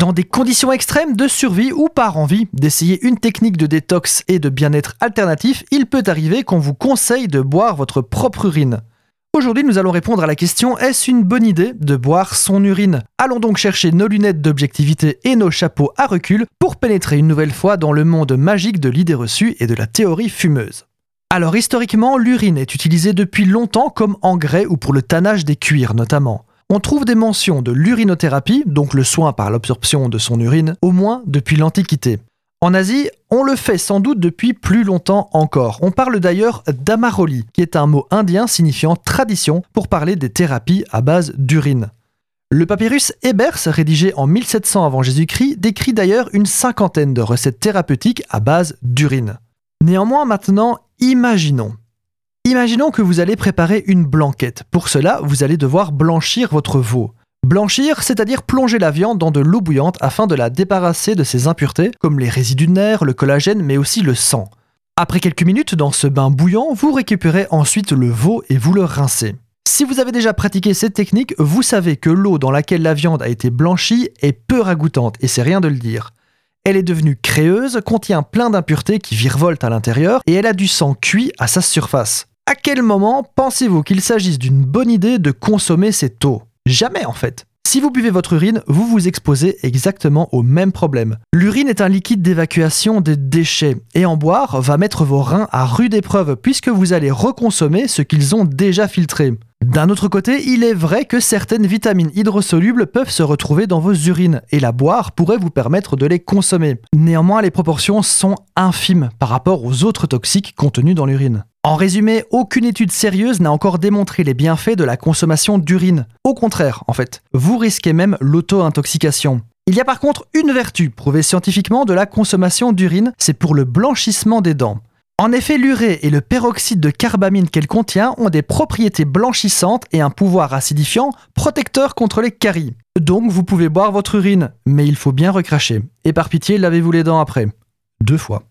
Dans des conditions extrêmes de survie ou par envie d'essayer une technique de détox et de bien-être alternatif, il peut arriver qu'on vous conseille de boire votre propre urine. Aujourd'hui, nous allons répondre à la question est-ce une bonne idée de boire son urine? Allons donc chercher nos lunettes d'objectivité et nos chapeaux à recul pour pénétrer une nouvelle fois dans le monde magique de l'idée reçue et de la théorie fumeuse. Alors historiquement, l'urine est utilisée depuis longtemps comme engrais ou pour le tannage des cuirs notamment. On trouve des mentions de l'urinothérapie, donc le soin par l'absorption de son urine, au moins depuis l'Antiquité. En Asie, on le fait sans doute depuis plus longtemps encore. On parle d'ailleurs d'amaroli, qui est un mot indien signifiant tradition pour parler des thérapies à base d'urine. Le papyrus Ebers, rédigé en 1700 avant Jésus-Christ, décrit d'ailleurs une cinquantaine de recettes thérapeutiques à base d'urine. Néanmoins, maintenant, imaginons. Imaginons que vous allez préparer une blanquette. Pour cela, vous allez devoir blanchir votre veau. Blanchir, c'est-à-dire plonger la viande dans de l'eau bouillante afin de la débarrasser de ses impuretés, comme les résidus de nerfs, le collagène, mais aussi le sang. Après quelques minutes dans ce bain bouillant, vous récupérez ensuite le veau et vous le rincez. Si vous avez déjà pratiqué cette technique, vous savez que l'eau dans laquelle la viande a été blanchie est peu ragoûtante, et c'est rien de le dire. Elle est devenue créeuse, contient plein d'impuretés qui virevoltent à l'intérieur, et elle a du sang cuit à sa surface. À quel moment pensez-vous qu'il s'agisse d'une bonne idée de consommer cette eau Jamais en fait. Si vous buvez votre urine, vous vous exposez exactement au même problème. L'urine est un liquide d'évacuation des déchets et en boire va mettre vos reins à rude épreuve puisque vous allez reconsommer ce qu'ils ont déjà filtré. D'un autre côté, il est vrai que certaines vitamines hydrosolubles peuvent se retrouver dans vos urines et la boire pourrait vous permettre de les consommer. Néanmoins, les proportions sont infimes par rapport aux autres toxiques contenus dans l'urine. En résumé, aucune étude sérieuse n'a encore démontré les bienfaits de la consommation d'urine. Au contraire, en fait, vous risquez même l'auto-intoxication. Il y a par contre une vertu prouvée scientifiquement de la consommation d'urine, c'est pour le blanchissement des dents. En effet, l'urée et le peroxyde de carbamine qu'elle contient ont des propriétés blanchissantes et un pouvoir acidifiant protecteur contre les caries. Donc vous pouvez boire votre urine, mais il faut bien recracher. Et par pitié, lavez-vous les dents après. Deux fois.